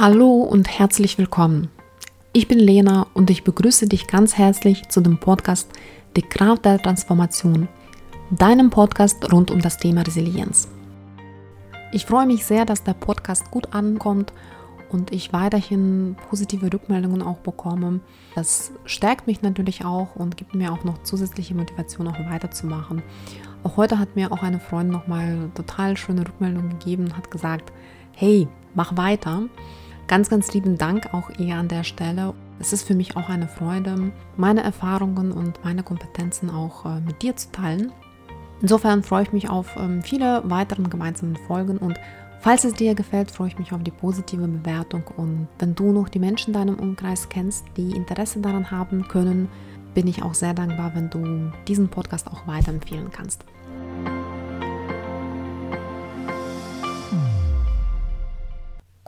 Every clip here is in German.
Hallo und herzlich willkommen. Ich bin Lena und ich begrüße dich ganz herzlich zu dem Podcast Die Kraft der Transformation, deinem Podcast rund um das Thema Resilienz. Ich freue mich sehr, dass der Podcast gut ankommt und ich weiterhin positive Rückmeldungen auch bekomme. Das stärkt mich natürlich auch und gibt mir auch noch zusätzliche Motivation, auch weiterzumachen. Auch heute hat mir auch eine Freundin nochmal total schöne Rückmeldung gegeben und hat gesagt, hey, mach weiter. Ganz, ganz lieben Dank auch ihr an der Stelle. Es ist für mich auch eine Freude, meine Erfahrungen und meine Kompetenzen auch äh, mit dir zu teilen. Insofern freue ich mich auf ähm, viele weitere gemeinsame Folgen und falls es dir gefällt, freue ich mich auf die positive Bewertung und wenn du noch die Menschen in deinem Umkreis kennst, die Interesse daran haben können, bin ich auch sehr dankbar, wenn du diesen Podcast auch weiterempfehlen kannst.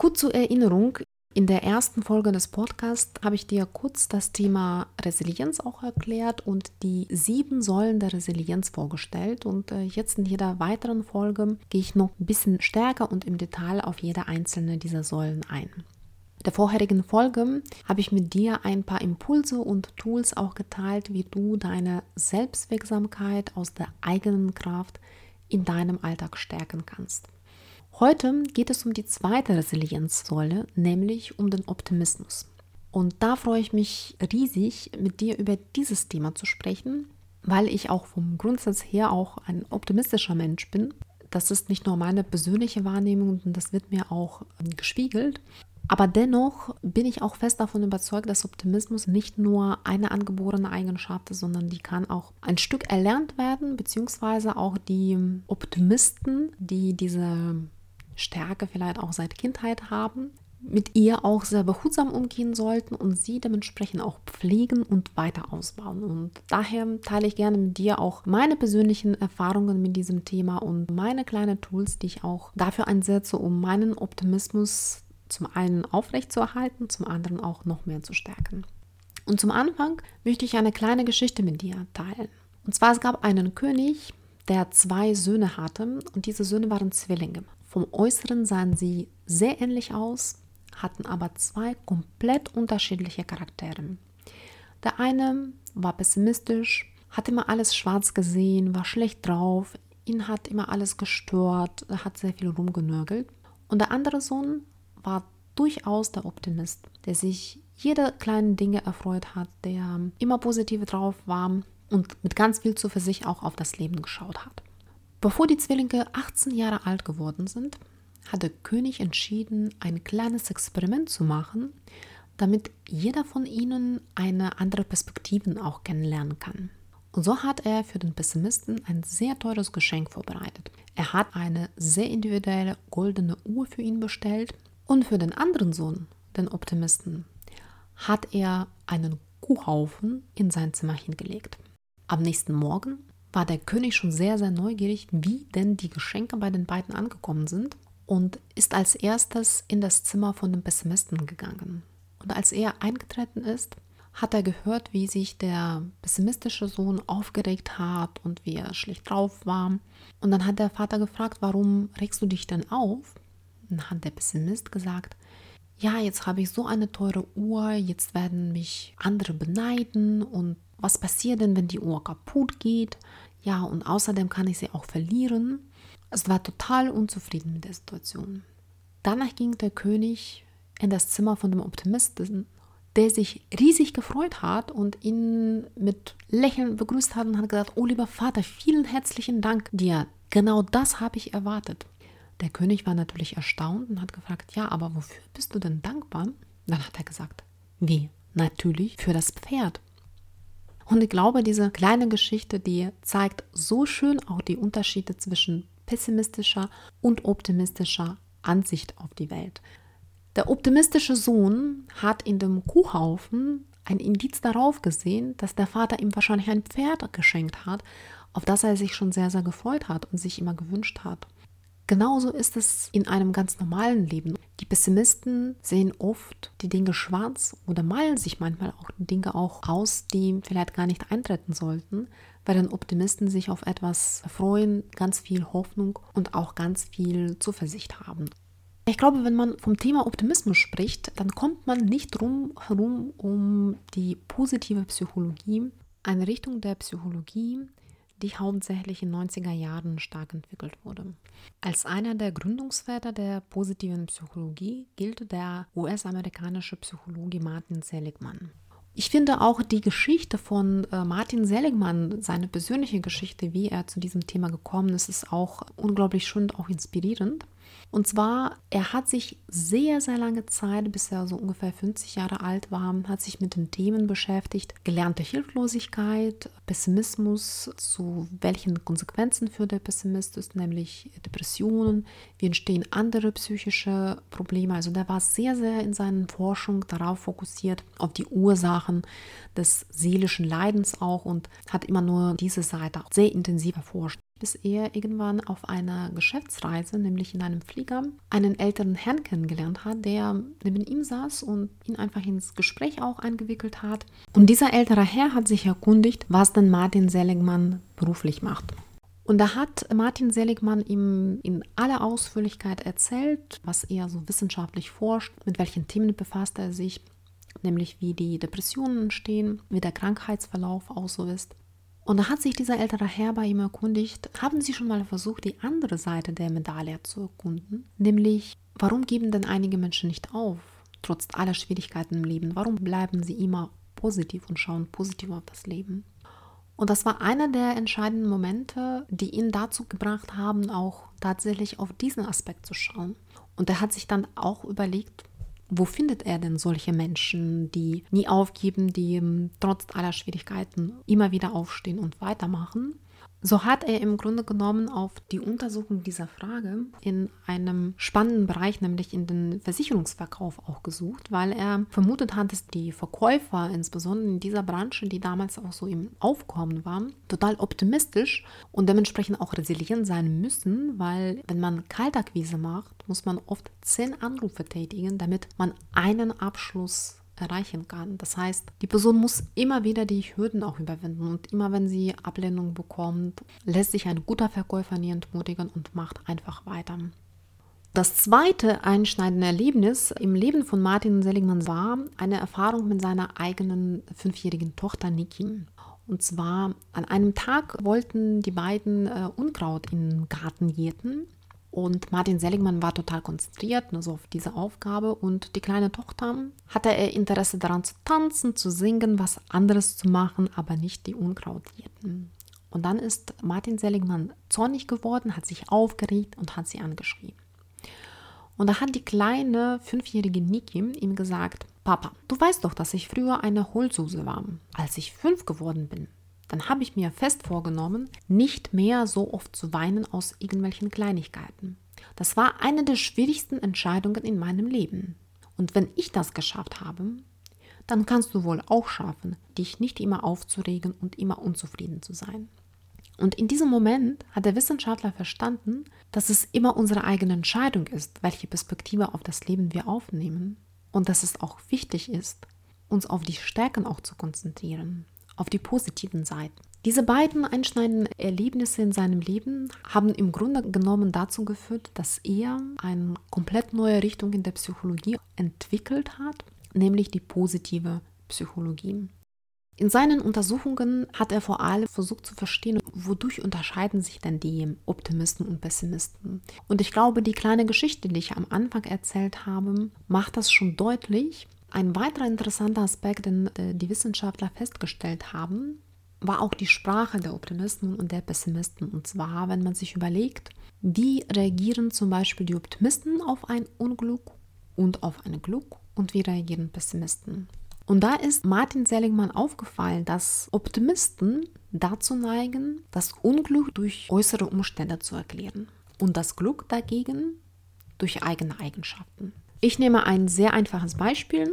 Gut zur Erinnerung, in der ersten Folge des Podcasts habe ich dir kurz das Thema Resilienz auch erklärt und die sieben Säulen der Resilienz vorgestellt. Und äh, jetzt in jeder weiteren Folge gehe ich noch ein bisschen stärker und im Detail auf jede einzelne dieser Säulen ein. In der vorherigen Folge habe ich mit dir ein paar Impulse und Tools auch geteilt, wie du deine Selbstwirksamkeit aus der eigenen Kraft in deinem Alltag stärken kannst. Heute geht es um die zweite Resilienzsäule, nämlich um den Optimismus. Und da freue ich mich riesig, mit dir über dieses Thema zu sprechen, weil ich auch vom Grundsatz her auch ein optimistischer Mensch bin. Das ist nicht nur meine persönliche Wahrnehmung, und das wird mir auch gespiegelt. Aber dennoch bin ich auch fest davon überzeugt, dass Optimismus nicht nur eine angeborene Eigenschaft ist, sondern die kann auch ein Stück erlernt werden, beziehungsweise auch die Optimisten, die diese Stärke vielleicht auch seit Kindheit haben, mit ihr auch sehr behutsam umgehen sollten und sie dementsprechend auch pflegen und weiter ausbauen. Und daher teile ich gerne mit dir auch meine persönlichen Erfahrungen mit diesem Thema und meine kleinen Tools, die ich auch dafür einsetze, um meinen Optimismus zum einen aufrechtzuerhalten, zum anderen auch noch mehr zu stärken. Und zum Anfang möchte ich eine kleine Geschichte mit dir teilen. Und zwar es gab einen König, der zwei Söhne hatte und diese Söhne waren Zwillinge. Vom Äußeren sahen sie sehr ähnlich aus, hatten aber zwei komplett unterschiedliche Charaktere. Der eine war pessimistisch, hat immer alles schwarz gesehen, war schlecht drauf, ihn hat immer alles gestört, hat sehr viel rumgenörgelt. Und der andere Sohn war durchaus der Optimist, der sich jede kleinen Dinge erfreut hat, der immer positiv drauf war und mit ganz viel Zuversicht auch auf das Leben geschaut hat. Bevor die Zwillinge 18 Jahre alt geworden sind, hat der König entschieden, ein kleines Experiment zu machen, damit jeder von ihnen eine andere Perspektive auch kennenlernen kann. Und so hat er für den Pessimisten ein sehr teures Geschenk vorbereitet. Er hat eine sehr individuelle goldene Uhr für ihn bestellt und für den anderen Sohn, den Optimisten, hat er einen Kuhhaufen in sein Zimmer hingelegt. Am nächsten Morgen war der König schon sehr, sehr neugierig, wie denn die Geschenke bei den beiden angekommen sind und ist als erstes in das Zimmer von dem Pessimisten gegangen. Und als er eingetreten ist, hat er gehört, wie sich der pessimistische Sohn aufgeregt hat und wie er schlecht drauf war. Und dann hat der Vater gefragt, warum regst du dich denn auf? Dann hat der Pessimist gesagt, ja, jetzt habe ich so eine teure Uhr, jetzt werden mich andere beneiden und was passiert denn, wenn die Uhr kaputt geht? Ja, und außerdem kann ich sie auch verlieren. Es war total unzufrieden mit der Situation. Danach ging der König in das Zimmer von dem Optimisten, der sich riesig gefreut hat und ihn mit Lächeln begrüßt hat und hat gesagt, oh lieber Vater, vielen herzlichen Dank dir. Genau das habe ich erwartet. Der König war natürlich erstaunt und hat gefragt, ja, aber wofür bist du denn dankbar? Dann hat er gesagt, wie? Natürlich für das Pferd. Und ich glaube, diese kleine Geschichte, die zeigt so schön auch die Unterschiede zwischen pessimistischer und optimistischer Ansicht auf die Welt. Der optimistische Sohn hat in dem Kuhhaufen ein Indiz darauf gesehen, dass der Vater ihm wahrscheinlich ein Pferd geschenkt hat, auf das er sich schon sehr, sehr gefreut hat und sich immer gewünscht hat. Genauso ist es in einem ganz normalen Leben. Die Pessimisten sehen oft die Dinge schwarz oder malen sich manchmal auch Dinge auch aus, die vielleicht gar nicht eintreten sollten, während Optimisten sich auf etwas freuen, ganz viel Hoffnung und auch ganz viel Zuversicht haben. Ich glaube, wenn man vom Thema Optimismus spricht, dann kommt man nicht drum herum um die positive Psychologie, eine Richtung der Psychologie, die hauptsächlich in den 90er Jahren stark entwickelt wurde. Als einer der Gründungsväter der positiven Psychologie gilt der US-amerikanische Psychologe Martin Seligman. Ich finde auch die Geschichte von äh, Martin Seligman, seine persönliche Geschichte, wie er zu diesem Thema gekommen ist, ist auch unglaublich schön und auch inspirierend. Und zwar, er hat sich sehr, sehr lange Zeit, bis er so ungefähr 50 Jahre alt war, hat sich mit den Themen beschäftigt. Gelernte Hilflosigkeit, Pessimismus, zu welchen Konsequenzen führt der Pessimismus, nämlich Depressionen, wie entstehen andere psychische Probleme. Also der war sehr, sehr in seinen Forschungen darauf fokussiert, auf die Ursachen des seelischen Leidens auch und hat immer nur diese Seite sehr intensiv erforscht bis er irgendwann auf einer Geschäftsreise, nämlich in einem Flieger, einen älteren Herrn kennengelernt hat, der neben ihm saß und ihn einfach ins Gespräch auch eingewickelt hat. Und dieser ältere Herr hat sich erkundigt, was denn Martin Seligmann beruflich macht. Und da hat Martin Seligmann ihm in aller Ausführlichkeit erzählt, was er so wissenschaftlich forscht, mit welchen Themen befasst er sich, nämlich wie die Depressionen entstehen, wie der Krankheitsverlauf auch so ist. Und da hat sich dieser ältere Herr bei ihm erkundigt, haben Sie schon mal versucht, die andere Seite der Medaille zu erkunden? Nämlich, warum geben denn einige Menschen nicht auf, trotz aller Schwierigkeiten im Leben? Warum bleiben sie immer positiv und schauen positiv auf das Leben? Und das war einer der entscheidenden Momente, die ihn dazu gebracht haben, auch tatsächlich auf diesen Aspekt zu schauen. Und er hat sich dann auch überlegt, wo findet er denn solche Menschen, die nie aufgeben, die ähm, trotz aller Schwierigkeiten immer wieder aufstehen und weitermachen? So hat er im Grunde genommen auf die Untersuchung dieser Frage in einem spannenden Bereich, nämlich in den Versicherungsverkauf auch gesucht, weil er vermutet hat, dass die Verkäufer, insbesondere in dieser Branche, die damals auch so im Aufkommen waren, total optimistisch und dementsprechend auch resilient sein müssen, weil wenn man Kaltakquise macht, muss man oft zehn Anrufe tätigen, damit man einen Abschluss erreichen kann. Das heißt, die Person muss immer wieder die Hürden auch überwinden und immer wenn sie Ablehnung bekommt, lässt sich ein guter Verkäufer nie entmutigen und macht einfach weiter. Das zweite einschneidende Erlebnis im Leben von Martin Seligmann war eine Erfahrung mit seiner eigenen fünfjährigen Tochter Niki. Und zwar an einem Tag wollten die beiden äh, Unkraut im Garten jäten und Martin Seligmann war total konzentriert also auf diese Aufgabe und die kleine Tochter hatte er Interesse daran zu tanzen, zu singen, was anderes zu machen, aber nicht die Unkrautjäten. Und dann ist Martin Seligmann zornig geworden, hat sich aufgeregt und hat sie angeschrieben. Und da hat die kleine fünfjährige Niki ihm gesagt, Papa, du weißt doch, dass ich früher eine Holzsuse war. Als ich fünf geworden bin, dann habe ich mir fest vorgenommen, nicht mehr so oft zu weinen aus irgendwelchen Kleinigkeiten. Das war eine der schwierigsten Entscheidungen in meinem Leben. Und wenn ich das geschafft habe, dann kannst du wohl auch schaffen, dich nicht immer aufzuregen und immer unzufrieden zu sein. Und in diesem Moment hat der Wissenschaftler verstanden, dass es immer unsere eigene Entscheidung ist, welche Perspektive auf das Leben wir aufnehmen und dass es auch wichtig ist, uns auf die Stärken auch zu konzentrieren auf die positiven Seiten. Diese beiden einschneidenden Erlebnisse in seinem Leben haben im Grunde genommen dazu geführt, dass er eine komplett neue Richtung in der Psychologie entwickelt hat, nämlich die positive Psychologie. In seinen Untersuchungen hat er vor allem versucht zu verstehen, wodurch unterscheiden sich denn die Optimisten und Pessimisten. Und ich glaube, die kleine Geschichte, die ich am Anfang erzählt habe, macht das schon deutlich, ein weiterer interessanter Aspekt, den äh, die Wissenschaftler festgestellt haben, war auch die Sprache der Optimisten und der Pessimisten. Und zwar, wenn man sich überlegt, wie reagieren zum Beispiel die Optimisten auf ein Unglück und auf ein Glück und wie reagieren Pessimisten. Und da ist Martin Seligmann aufgefallen, dass Optimisten dazu neigen, das Unglück durch äußere Umstände zu erklären und das Glück dagegen durch eigene Eigenschaften. Ich nehme ein sehr einfaches Beispiel.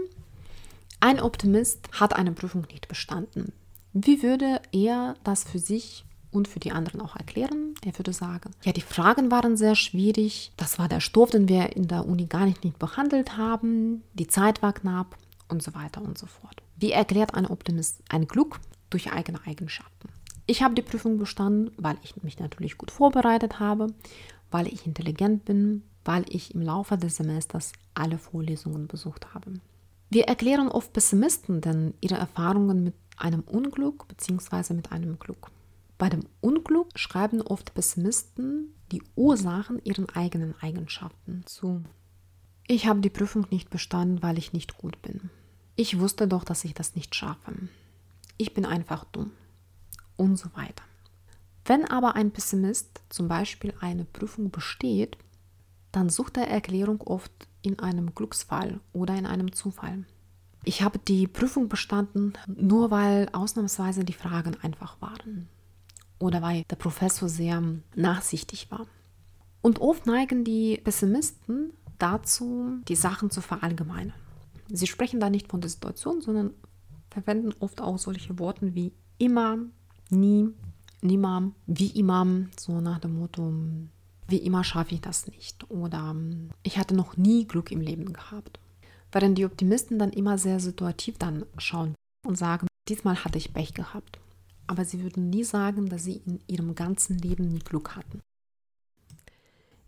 Ein Optimist hat eine Prüfung nicht bestanden. Wie würde er das für sich und für die anderen auch erklären? Er würde sagen, ja, die Fragen waren sehr schwierig, das war der Stoff, den wir in der Uni gar nicht, nicht behandelt haben, die Zeit war knapp und so weiter und so fort. Wie erklärt ein Optimist ein Glück durch eigene Eigenschaften? Ich habe die Prüfung bestanden, weil ich mich natürlich gut vorbereitet habe, weil ich intelligent bin, weil ich im Laufe des Semesters alle Vorlesungen besucht habe. Wir erklären oft Pessimisten denn ihre Erfahrungen mit einem Unglück bzw. mit einem Glück. Bei dem Unglück schreiben oft Pessimisten die Ursachen ihren eigenen Eigenschaften zu. Ich habe die Prüfung nicht bestanden, weil ich nicht gut bin. Ich wusste doch, dass ich das nicht schaffe. Ich bin einfach dumm. Und so weiter. Wenn aber ein Pessimist zum Beispiel eine Prüfung besteht, dann sucht er Erklärung oft in einem Glücksfall oder in einem Zufall. Ich habe die Prüfung bestanden, nur weil ausnahmsweise die Fragen einfach waren oder weil der Professor sehr nachsichtig war. Und oft neigen die Pessimisten dazu, die Sachen zu verallgemeinern. Sie sprechen da nicht von der Situation, sondern verwenden oft auch solche Worte wie immer, nie, niemals, wie immer, so nach dem Motto, wie immer schaffe ich das nicht oder ich hatte noch nie Glück im Leben gehabt. Während die Optimisten dann immer sehr situativ dann schauen und sagen, diesmal hatte ich Pech gehabt aber sie würden nie sagen, dass sie in ihrem ganzen Leben nie Glück hatten.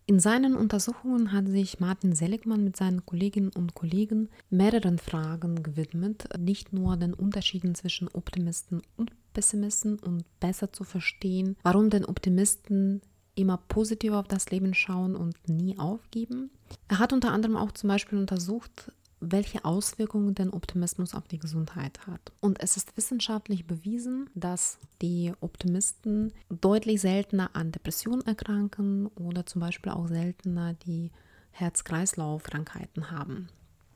In seinen Untersuchungen hat sich Martin Seligmann mit seinen Kolleginnen und Kollegen mehreren Fragen gewidmet, nicht nur den Unterschieden zwischen Optimisten und Pessimisten und besser zu verstehen, warum denn Optimisten immer positiv auf das Leben schauen und nie aufgeben. Er hat unter anderem auch zum Beispiel untersucht, welche Auswirkungen denn Optimismus auf die Gesundheit hat. Und es ist wissenschaftlich bewiesen, dass die Optimisten deutlich seltener an Depressionen erkranken oder zum Beispiel auch seltener die Herz-Kreislauf-Krankheiten haben.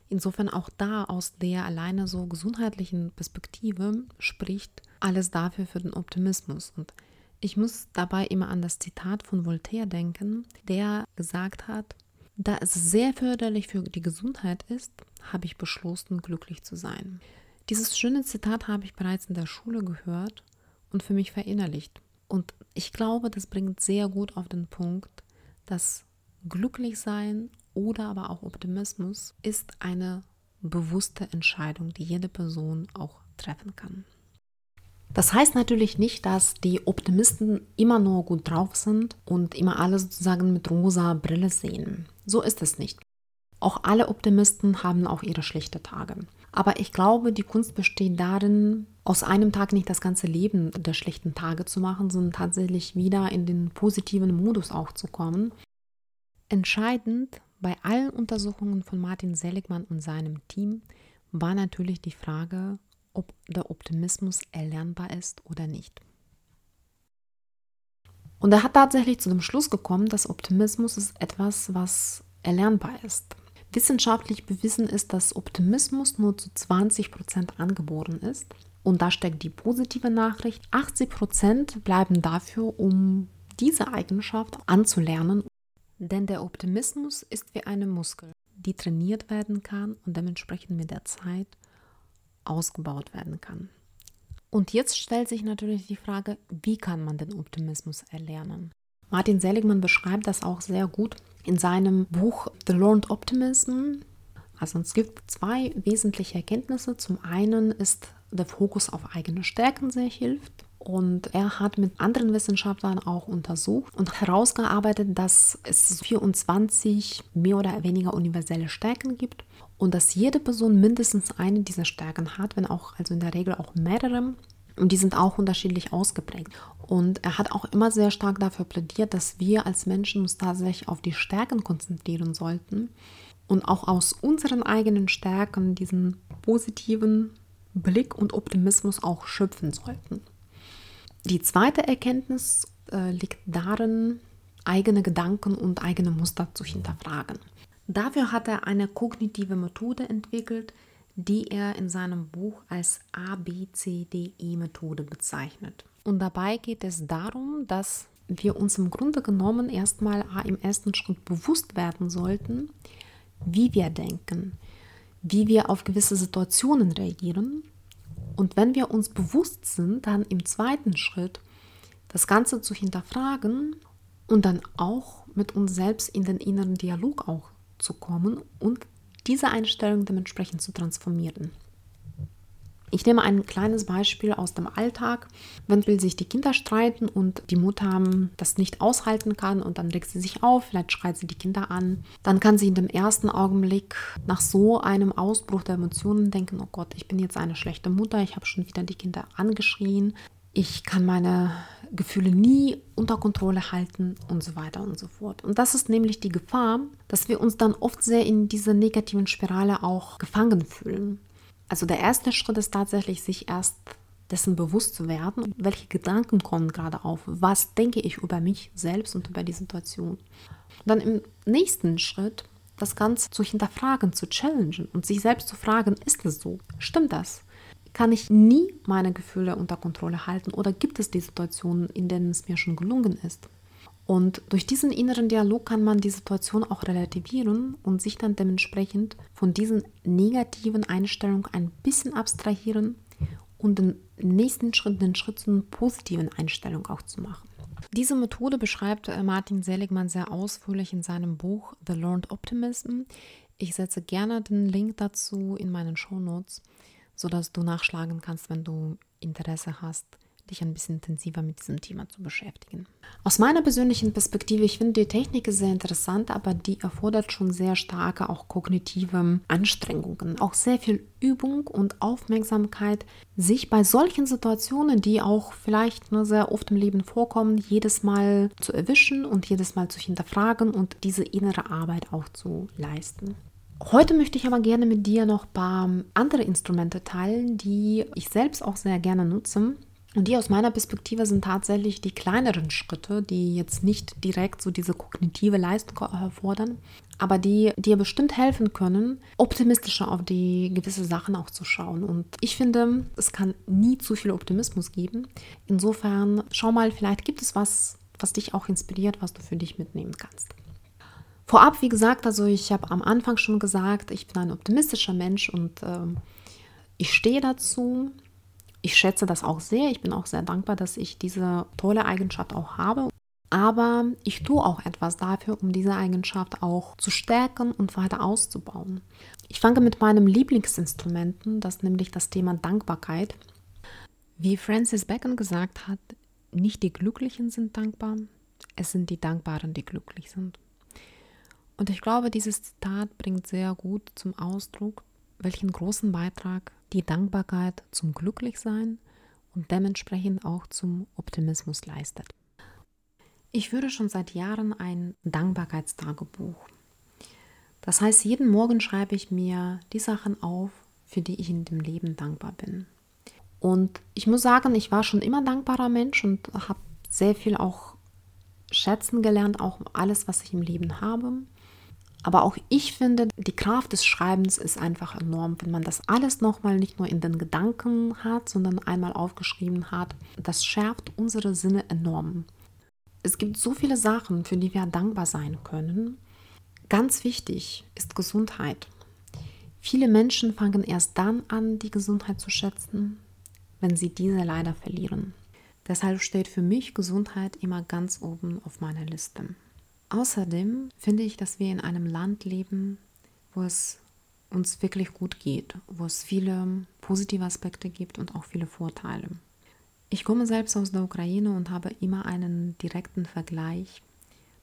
Insofern auch da aus der alleine so gesundheitlichen Perspektive spricht alles dafür für den Optimismus. Und ich muss dabei immer an das Zitat von Voltaire denken, der gesagt hat, da es sehr förderlich für die Gesundheit ist, habe ich beschlossen, glücklich zu sein. Dieses schöne Zitat habe ich bereits in der Schule gehört und für mich verinnerlicht. Und ich glaube, das bringt sehr gut auf den Punkt, dass glücklich sein oder aber auch Optimismus ist eine bewusste Entscheidung, die jede Person auch treffen kann. Das heißt natürlich nicht, dass die Optimisten immer nur gut drauf sind und immer alles sozusagen mit rosa Brille sehen. So ist es nicht. Auch alle Optimisten haben auch ihre schlechten Tage. Aber ich glaube, die Kunst besteht darin, aus einem Tag nicht das ganze Leben der schlechten Tage zu machen, sondern tatsächlich wieder in den positiven Modus auch zu kommen. Entscheidend bei allen Untersuchungen von Martin Seligmann und seinem Team war natürlich die Frage, ob der Optimismus erlernbar ist oder nicht. Und er hat tatsächlich zu dem Schluss gekommen, dass Optimismus ist etwas, was erlernbar ist. Wissenschaftlich bewiesen ist, dass Optimismus nur zu 20 Prozent angeboren ist. Und da steckt die positive Nachricht. 80 Prozent bleiben dafür, um diese Eigenschaft anzulernen. Denn der Optimismus ist wie eine Muskel, die trainiert werden kann und dementsprechend mit der Zeit ausgebaut werden kann. Und jetzt stellt sich natürlich die Frage, wie kann man den Optimismus erlernen? Martin Seligmann beschreibt das auch sehr gut in seinem Buch The Learned Optimism. Also es gibt zwei wesentliche Erkenntnisse. Zum einen ist der Fokus auf eigene Stärken sehr hilft. Und er hat mit anderen Wissenschaftlern auch untersucht und herausgearbeitet, dass es 24 mehr oder weniger universelle Stärken gibt und dass jede Person mindestens eine dieser Stärken hat, wenn auch also in der Regel auch mehrere. Und die sind auch unterschiedlich ausgeprägt. Und er hat auch immer sehr stark dafür plädiert, dass wir als Menschen uns tatsächlich auf die Stärken konzentrieren sollten und auch aus unseren eigenen Stärken diesen positiven Blick und Optimismus auch schöpfen sollten. Die zweite Erkenntnis äh, liegt darin, eigene Gedanken und eigene Muster zu hinterfragen. Dafür hat er eine kognitive Methode entwickelt, die er in seinem Buch als ABCDE-Methode bezeichnet. Und dabei geht es darum, dass wir uns im Grunde genommen erstmal im ersten Schritt bewusst werden sollten, wie wir denken, wie wir auf gewisse Situationen reagieren. Und wenn wir uns bewusst sind, dann im zweiten Schritt das Ganze zu hinterfragen und dann auch mit uns selbst in den inneren Dialog auch zu kommen und diese Einstellung dementsprechend zu transformieren. Ich nehme ein kleines Beispiel aus dem Alltag. Wenn sich die Kinder streiten und die Mutter das nicht aushalten kann und dann regt sie sich auf, vielleicht schreit sie die Kinder an, dann kann sie in dem ersten Augenblick nach so einem Ausbruch der Emotionen denken, oh Gott, ich bin jetzt eine schlechte Mutter, ich habe schon wieder die Kinder angeschrien, ich kann meine Gefühle nie unter Kontrolle halten und so weiter und so fort. Und das ist nämlich die Gefahr, dass wir uns dann oft sehr in dieser negativen Spirale auch gefangen fühlen. Also der erste Schritt ist tatsächlich, sich erst dessen bewusst zu werden, welche Gedanken kommen gerade auf, was denke ich über mich selbst und über die Situation. Und dann im nächsten Schritt das Ganze zu hinterfragen, zu challengen und sich selbst zu fragen, ist es so? Stimmt das? Kann ich nie meine Gefühle unter Kontrolle halten oder gibt es die Situationen, in denen es mir schon gelungen ist? Und durch diesen inneren Dialog kann man die Situation auch relativieren und sich dann dementsprechend von diesen negativen Einstellungen ein bisschen abstrahieren und den nächsten Schritt, den Schritt zur positiven Einstellung auch zu machen. Diese Methode beschreibt äh, Martin Seligmann sehr ausführlich in seinem Buch The Learned Optimism. Ich setze gerne den Link dazu in meinen Show Notes, sodass du nachschlagen kannst, wenn du Interesse hast dich ein bisschen intensiver mit diesem Thema zu beschäftigen. Aus meiner persönlichen Perspektive, ich finde die Technik sehr interessant, aber die erfordert schon sehr starke auch kognitive Anstrengungen, auch sehr viel Übung und Aufmerksamkeit, sich bei solchen Situationen, die auch vielleicht nur sehr oft im Leben vorkommen, jedes Mal zu erwischen und jedes Mal zu hinterfragen und diese innere Arbeit auch zu leisten. Heute möchte ich aber gerne mit dir noch ein paar andere Instrumente teilen, die ich selbst auch sehr gerne nutze und die aus meiner Perspektive sind tatsächlich die kleineren Schritte, die jetzt nicht direkt so diese kognitive Leistung erfordern, aber die dir bestimmt helfen können, optimistischer auf die gewisse Sachen auch zu schauen. Und ich finde, es kann nie zu viel Optimismus geben. Insofern schau mal, vielleicht gibt es was, was dich auch inspiriert, was du für dich mitnehmen kannst. Vorab, wie gesagt, also ich habe am Anfang schon gesagt, ich bin ein optimistischer Mensch und äh, ich stehe dazu ich schätze das auch sehr. Ich bin auch sehr dankbar, dass ich diese tolle Eigenschaft auch habe. Aber ich tue auch etwas dafür, um diese Eigenschaft auch zu stärken und weiter auszubauen. Ich fange mit meinem Lieblingsinstrumenten, das nämlich das Thema Dankbarkeit. Wie Francis Bacon gesagt hat, nicht die Glücklichen sind dankbar, es sind die Dankbaren, die glücklich sind. Und ich glaube, dieses Zitat bringt sehr gut zum Ausdruck, welchen großen Beitrag die Dankbarkeit zum Glücklichsein und dementsprechend auch zum Optimismus leistet. Ich führe schon seit Jahren ein Dankbarkeitstagebuch. Das heißt, jeden Morgen schreibe ich mir die Sachen auf, für die ich in dem Leben dankbar bin. Und ich muss sagen, ich war schon immer dankbarer Mensch und habe sehr viel auch schätzen gelernt, auch alles, was ich im Leben habe. Aber auch ich finde, die Kraft des Schreibens ist einfach enorm, wenn man das alles nochmal nicht nur in den Gedanken hat, sondern einmal aufgeschrieben hat. Das schärft unsere Sinne enorm. Es gibt so viele Sachen, für die wir dankbar sein können. Ganz wichtig ist Gesundheit. Viele Menschen fangen erst dann an, die Gesundheit zu schätzen, wenn sie diese leider verlieren. Deshalb steht für mich Gesundheit immer ganz oben auf meiner Liste. Außerdem finde ich, dass wir in einem Land leben, wo es uns wirklich gut geht, wo es viele positive Aspekte gibt und auch viele Vorteile. Ich komme selbst aus der Ukraine und habe immer einen direkten Vergleich.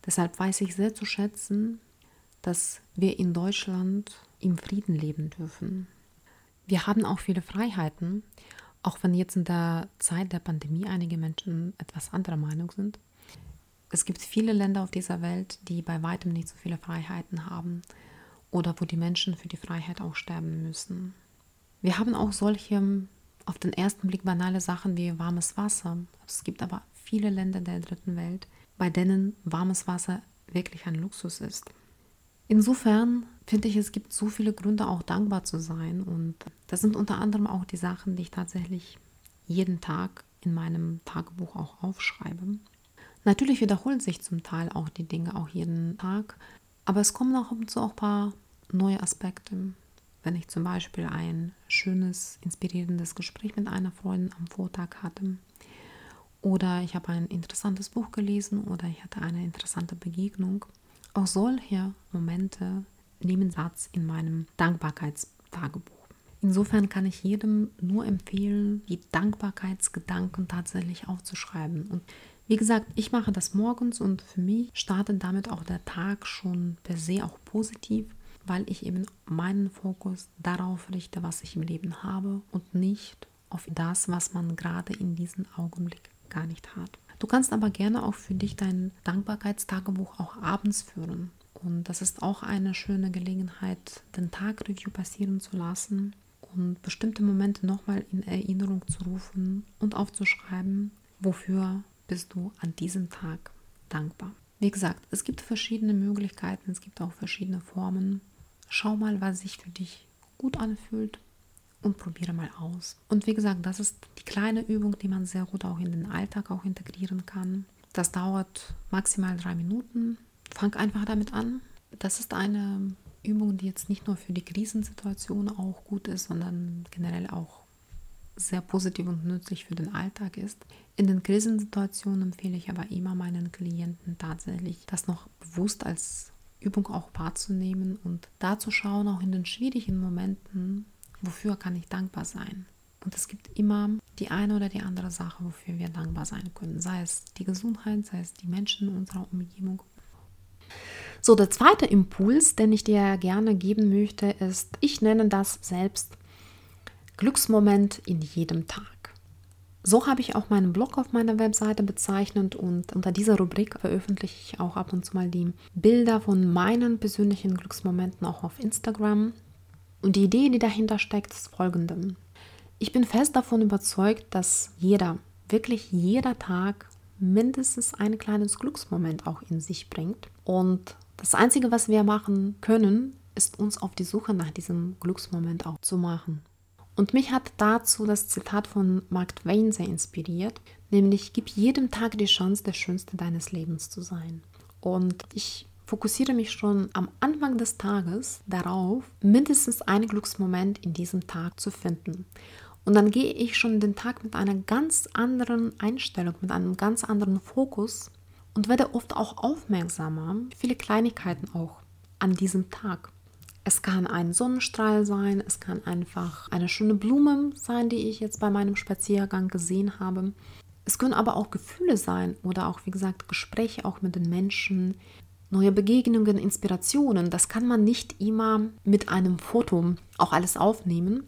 Deshalb weiß ich sehr zu schätzen, dass wir in Deutschland im Frieden leben dürfen. Wir haben auch viele Freiheiten, auch wenn jetzt in der Zeit der Pandemie einige Menschen etwas anderer Meinung sind. Es gibt viele Länder auf dieser Welt, die bei weitem nicht so viele Freiheiten haben oder wo die Menschen für die Freiheit auch sterben müssen. Wir haben auch solche auf den ersten Blick banale Sachen wie warmes Wasser. Es gibt aber viele Länder der dritten Welt, bei denen warmes Wasser wirklich ein Luxus ist. Insofern finde ich, es gibt so viele Gründe, auch dankbar zu sein. Und das sind unter anderem auch die Sachen, die ich tatsächlich jeden Tag in meinem Tagebuch auch aufschreibe. Natürlich wiederholen sich zum Teil auch die Dinge auch jeden Tag, aber es kommen auch ab und zu auch ein paar neue Aspekte. Wenn ich zum Beispiel ein schönes, inspirierendes Gespräch mit einer Freundin am Vortag hatte oder ich habe ein interessantes Buch gelesen oder ich hatte eine interessante Begegnung. Auch solche Momente nehmen Satz in meinem Dankbarkeitstagebuch. Insofern kann ich jedem nur empfehlen, die Dankbarkeitsgedanken tatsächlich aufzuschreiben. Und wie gesagt, ich mache das morgens und für mich startet damit auch der Tag schon per se auch positiv, weil ich eben meinen Fokus darauf richte, was ich im Leben habe und nicht auf das, was man gerade in diesem Augenblick gar nicht hat. Du kannst aber gerne auch für dich dein Dankbarkeitstagebuch auch abends führen. Und das ist auch eine schöne Gelegenheit, den Tagreview passieren zu lassen und bestimmte Momente nochmal in Erinnerung zu rufen und aufzuschreiben, wofür bist du an diesem Tag dankbar. Wie gesagt, es gibt verschiedene Möglichkeiten, es gibt auch verschiedene Formen. Schau mal, was sich für dich gut anfühlt und probiere mal aus. Und wie gesagt, das ist die kleine Übung, die man sehr gut auch in den Alltag auch integrieren kann. Das dauert maximal drei Minuten. Fang einfach damit an. Das ist eine Übung, die jetzt nicht nur für die Krisensituation auch gut ist, sondern generell auch sehr positiv und nützlich für den Alltag ist. In den Krisensituationen empfehle ich aber immer meinen Klienten tatsächlich, das noch bewusst als Übung auch wahrzunehmen und da zu schauen, auch in den schwierigen Momenten, wofür kann ich dankbar sein. Und es gibt immer die eine oder die andere Sache, wofür wir dankbar sein können. Sei es die Gesundheit, sei es die Menschen in unserer Umgebung so, der zweite Impuls, den ich dir gerne geben möchte, ist, ich nenne das selbst Glücksmoment in jedem Tag. So habe ich auch meinen Blog auf meiner Webseite bezeichnet und unter dieser Rubrik veröffentliche ich auch ab und zu mal die Bilder von meinen persönlichen Glücksmomenten auch auf Instagram. Und die Idee, die dahinter steckt, ist folgende. Ich bin fest davon überzeugt, dass jeder, wirklich jeder Tag mindestens ein kleines Glücksmoment auch in sich bringt. Und das Einzige, was wir machen können, ist uns auf die Suche nach diesem Glücksmoment auch zu machen. Und mich hat dazu das Zitat von Mark Twain sehr inspiriert, nämlich gib jedem Tag die Chance, der Schönste deines Lebens zu sein. Und ich fokussiere mich schon am Anfang des Tages darauf, mindestens einen Glücksmoment in diesem Tag zu finden. Und dann gehe ich schon den Tag mit einer ganz anderen Einstellung, mit einem ganz anderen Fokus und werde oft auch aufmerksamer, viele Kleinigkeiten auch an diesem Tag. Es kann ein Sonnenstrahl sein, es kann einfach eine schöne Blume sein, die ich jetzt bei meinem Spaziergang gesehen habe. Es können aber auch Gefühle sein oder auch, wie gesagt, Gespräche auch mit den Menschen, neue Begegnungen, Inspirationen. Das kann man nicht immer mit einem Foto auch alles aufnehmen.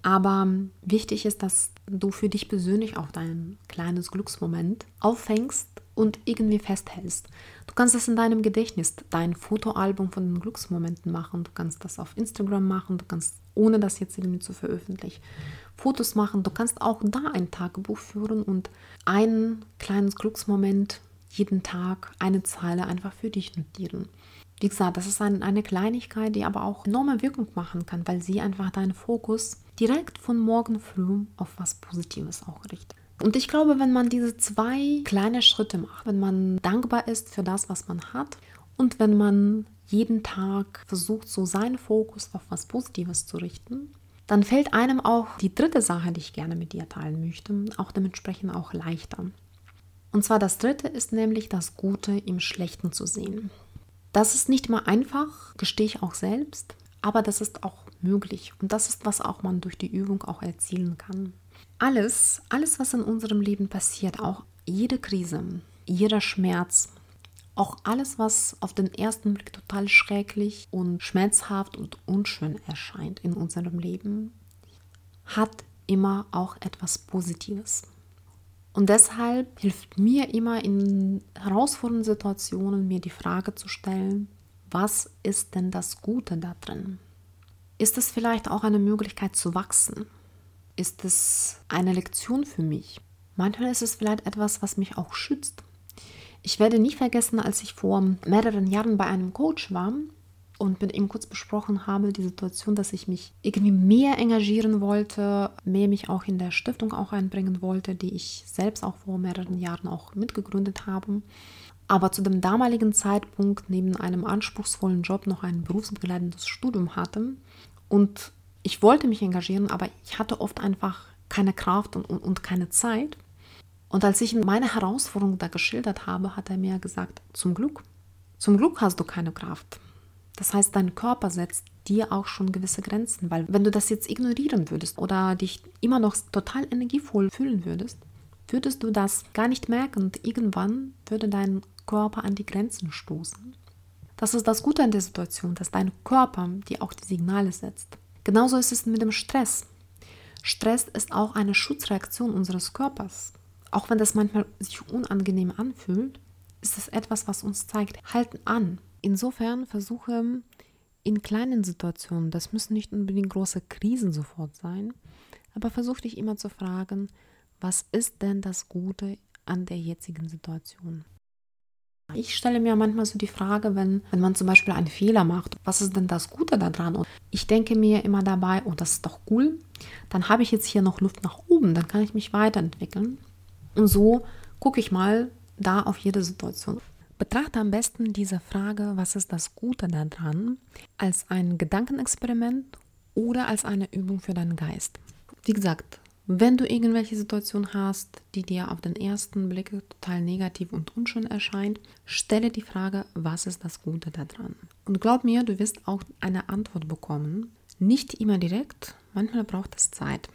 Aber wichtig ist, dass du für dich persönlich auch dein kleines Glücksmoment auffängst und irgendwie festhältst. Du kannst das in deinem Gedächtnis, dein Fotoalbum von den Glücksmomenten machen. Du kannst das auf Instagram machen. Du kannst, ohne das jetzt irgendwie zu veröffentlichen, Fotos machen. Du kannst auch da ein Tagebuch führen und ein kleines Glücksmoment jeden Tag, eine Zeile einfach für dich notieren. Wie gesagt, das ist ein, eine Kleinigkeit, die aber auch enorme Wirkung machen kann, weil sie einfach deinen Fokus direkt von morgen früh auf was Positives auch richtet. Und ich glaube, wenn man diese zwei kleine Schritte macht, wenn man dankbar ist für das, was man hat und wenn man jeden Tag versucht, so seinen Fokus auf was Positives zu richten, dann fällt einem auch die dritte Sache, die ich gerne mit dir teilen möchte, auch dementsprechend auch leichter. Und zwar das dritte ist nämlich das Gute im Schlechten zu sehen. Das ist nicht immer einfach, gestehe ich auch selbst, aber das ist auch möglich und das ist, was auch man durch die Übung auch erzielen kann. Alles, alles, was in unserem Leben passiert, auch jede Krise, jeder Schmerz, auch alles, was auf den ersten Blick total schrecklich und schmerzhaft und unschön erscheint in unserem Leben, hat immer auch etwas Positives. Und deshalb hilft mir immer in herausfordernden Situationen, mir die Frage zu stellen, was ist denn das Gute da drin? Ist es vielleicht auch eine Möglichkeit zu wachsen? Ist es eine Lektion für mich? Manchmal ist es vielleicht etwas, was mich auch schützt. Ich werde nie vergessen, als ich vor mehreren Jahren bei einem Coach war und mit ihm kurz besprochen habe, die Situation, dass ich mich irgendwie mehr engagieren wollte, mehr mich auch in der Stiftung auch einbringen wollte, die ich selbst auch vor mehreren Jahren auch mitgegründet habe. Aber zu dem damaligen Zeitpunkt neben einem anspruchsvollen Job noch ein berufsbegleitendes Studium hatte. Und ich wollte mich engagieren, aber ich hatte oft einfach keine Kraft und, und, und keine Zeit. Und als ich meine Herausforderung da geschildert habe, hat er mir gesagt, zum Glück, zum Glück hast du keine Kraft Das heißt, dein Körper setzt dir auch schon gewisse Grenzen, weil wenn du das jetzt ignorieren würdest oder dich immer noch total energievoll fühlen würdest, würdest du das gar nicht merken und irgendwann würde dein Körper an die Grenzen stoßen. Das ist das Gute an der Situation, dass dein Körper dir auch die Signale setzt. Genauso ist es mit dem Stress. Stress ist auch eine Schutzreaktion unseres Körpers. Auch wenn das manchmal sich unangenehm anfühlt, ist es etwas, was uns zeigt, halten an. Insofern versuche in kleinen Situationen, das müssen nicht unbedingt große Krisen sofort sein, aber versuche dich immer zu fragen, was ist denn das Gute an der jetzigen Situation? Ich stelle mir manchmal so die Frage, wenn, wenn man zum Beispiel einen Fehler macht, was ist denn das Gute daran? Und ich denke mir immer dabei, oh, das ist doch cool, dann habe ich jetzt hier noch Luft nach oben, dann kann ich mich weiterentwickeln. Und so gucke ich mal da auf jede Situation. Betrachte am besten diese Frage, was ist das Gute daran, als ein Gedankenexperiment oder als eine Übung für deinen Geist. Wie gesagt, wenn du irgendwelche Situation hast, die dir auf den ersten Blick total negativ und unschön erscheint, stelle die Frage, was ist das Gute daran? Und glaub mir, du wirst auch eine Antwort bekommen. Nicht immer direkt, manchmal braucht es Zeit.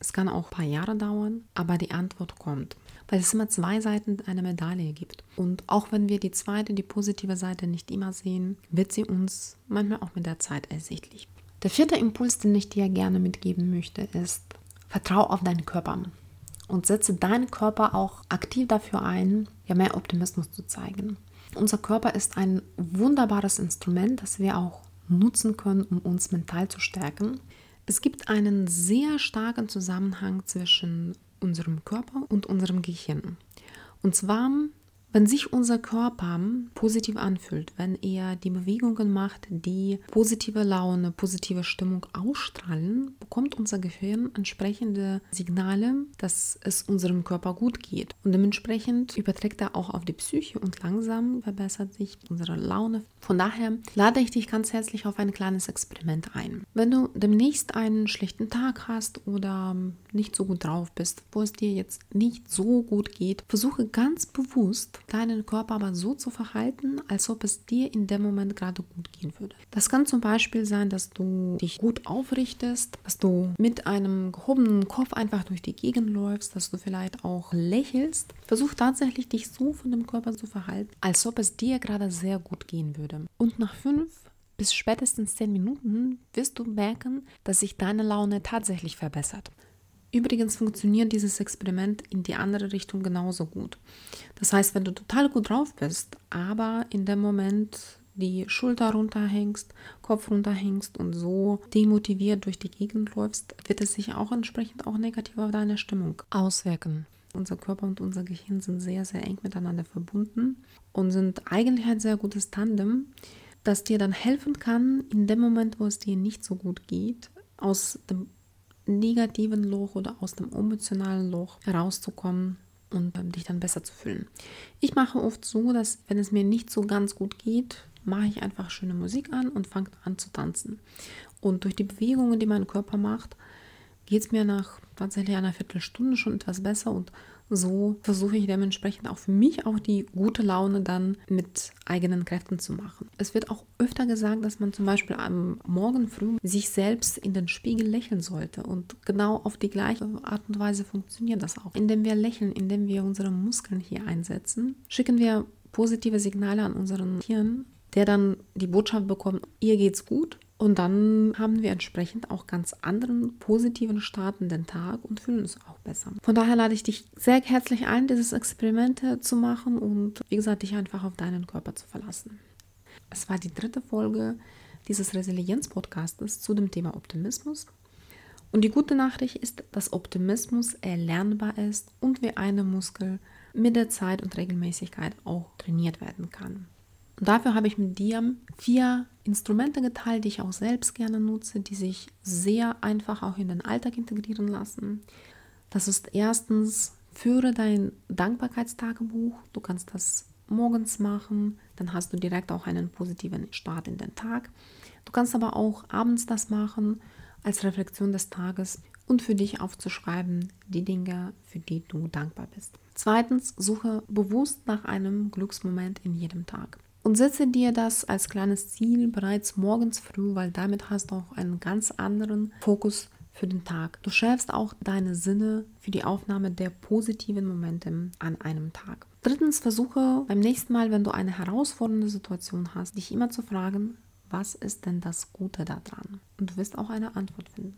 Es kann auch ein paar Jahre dauern, aber die Antwort kommt. Weil es immer zwei Seiten einer Medaille gibt. Und auch wenn wir die zweite, die positive Seite nicht immer sehen, wird sie uns manchmal auch mit der Zeit ersichtlich. Der vierte Impuls, den ich dir gerne mitgeben möchte, ist, Vertrau auf deinen Körper und setze deinen Körper auch aktiv dafür ein, ja mehr Optimismus zu zeigen. Unser Körper ist ein wunderbares Instrument, das wir auch nutzen können, um uns mental zu stärken. Es gibt einen sehr starken Zusammenhang zwischen unserem Körper und unserem Gehirn. Und zwar wenn sich unser Körper positiv anfühlt, wenn er die Bewegungen macht, die positive Laune, positive Stimmung ausstrahlen, bekommt unser Gehirn entsprechende Signale, dass es unserem Körper gut geht. Und dementsprechend überträgt er auch auf die Psyche und langsam verbessert sich unsere Laune. Von daher lade ich dich ganz herzlich auf ein kleines Experiment ein. Wenn du demnächst einen schlechten Tag hast oder nicht so gut drauf bist, wo es dir jetzt nicht so gut geht, versuche ganz bewusst deinen Körper aber so zu verhalten, als ob es dir in dem Moment gerade gut gehen würde. Das kann zum Beispiel sein, dass du dich gut aufrichtest, dass du mit einem gehobenen Kopf einfach durch die Gegend läufst, dass du vielleicht auch lächelst. Versuch tatsächlich dich so von dem Körper zu verhalten, als ob es dir gerade sehr gut gehen würde. Und nach fünf bis spätestens zehn Minuten wirst du merken, dass sich deine Laune tatsächlich verbessert. Übrigens funktioniert dieses Experiment in die andere Richtung genauso gut. Das heißt, wenn du total gut drauf bist, aber in dem Moment die Schulter runterhängst, Kopf runterhängst und so demotiviert durch die Gegend läufst, wird es sich auch entsprechend auch negativ auf deine Stimmung auswirken. Unser Körper und unser Gehirn sind sehr, sehr eng miteinander verbunden und sind eigentlich ein sehr gutes Tandem, das dir dann helfen kann, in dem Moment, wo es dir nicht so gut geht, aus dem negativen Loch oder aus dem emotionalen Loch herauszukommen und ähm, dich dann besser zu fühlen. Ich mache oft so, dass wenn es mir nicht so ganz gut geht, mache ich einfach schöne Musik an und fange an zu tanzen. Und durch die Bewegungen, die mein Körper macht, geht es mir nach tatsächlich einer Viertelstunde schon etwas besser und so versuche ich dementsprechend auch für mich auch die gute Laune dann mit eigenen Kräften zu machen. Es wird auch öfter gesagt, dass man zum Beispiel am Morgen früh sich selbst in den Spiegel lächeln sollte. Und genau auf die gleiche Art und Weise funktioniert das auch. Indem wir lächeln, indem wir unsere Muskeln hier einsetzen, schicken wir positive Signale an unseren Hirn, der dann die Botschaft bekommt, ihr geht's gut, und dann haben wir entsprechend auch ganz anderen positiven Start in den Tag und fühlen uns auch besser. Von daher lade ich dich sehr herzlich ein, dieses Experiment zu machen und wie gesagt, dich einfach auf deinen Körper zu verlassen. Es war die dritte Folge dieses Resilienz-Podcastes zu dem Thema Optimismus. Und die gute Nachricht ist, dass Optimismus erlernbar ist und wie eine Muskel mit der Zeit und Regelmäßigkeit auch trainiert werden kann. Und dafür habe ich mit dir vier Instrumente geteilt, die ich auch selbst gerne nutze, die sich sehr einfach auch in den Alltag integrieren lassen. Das ist erstens, führe dein Dankbarkeitstagebuch. Du kannst das morgens machen, dann hast du direkt auch einen positiven Start in den Tag. Du kannst aber auch abends das machen als Reflexion des Tages und für dich aufzuschreiben die Dinge, für die du dankbar bist. Zweitens, suche bewusst nach einem Glücksmoment in jedem Tag. Und setze dir das als kleines Ziel bereits morgens früh, weil damit hast du auch einen ganz anderen Fokus für den Tag. Du schärfst auch deine Sinne für die Aufnahme der positiven Momente an einem Tag. Drittens, versuche beim nächsten Mal, wenn du eine herausfordernde Situation hast, dich immer zu fragen, was ist denn das Gute daran? Und du wirst auch eine Antwort finden.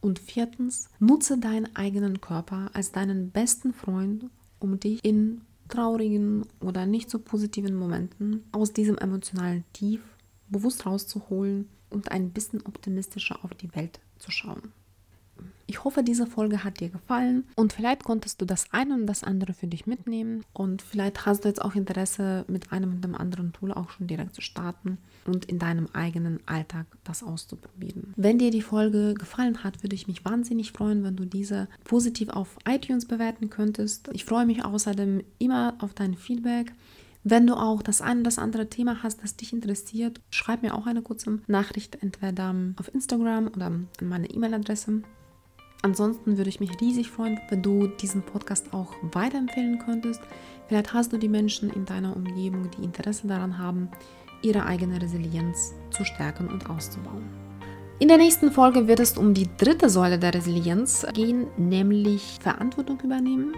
Und viertens, nutze deinen eigenen Körper als deinen besten Freund, um dich in traurigen oder nicht so positiven Momenten aus diesem emotionalen Tief bewusst rauszuholen und ein bisschen optimistischer auf die Welt zu schauen. Ich hoffe, diese Folge hat dir gefallen und vielleicht konntest du das eine und das andere für dich mitnehmen und vielleicht hast du jetzt auch Interesse, mit einem und dem anderen Tool auch schon direkt zu starten und in deinem eigenen Alltag das auszuprobieren. Wenn dir die Folge gefallen hat, würde ich mich wahnsinnig freuen, wenn du diese positiv auf iTunes bewerten könntest. Ich freue mich außerdem immer auf dein Feedback. Wenn du auch das eine oder das andere Thema hast, das dich interessiert, schreib mir auch eine kurze Nachricht, entweder auf Instagram oder an meine E-Mail-Adresse. Ansonsten würde ich mich riesig freuen, wenn du diesen Podcast auch weiterempfehlen könntest. Vielleicht hast du die Menschen in deiner Umgebung, die Interesse daran haben, ihre eigene Resilienz zu stärken und auszubauen. In der nächsten Folge wird es um die dritte Säule der Resilienz gehen, nämlich Verantwortung übernehmen.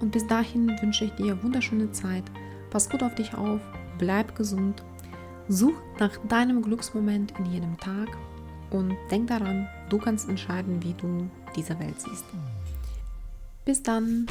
Und bis dahin wünsche ich dir wunderschöne Zeit. Pass gut auf dich auf, bleib gesund, such nach deinem Glücksmoment in jedem Tag und denk daran, du kannst entscheiden, wie du diese Welt siehst. Bis dann!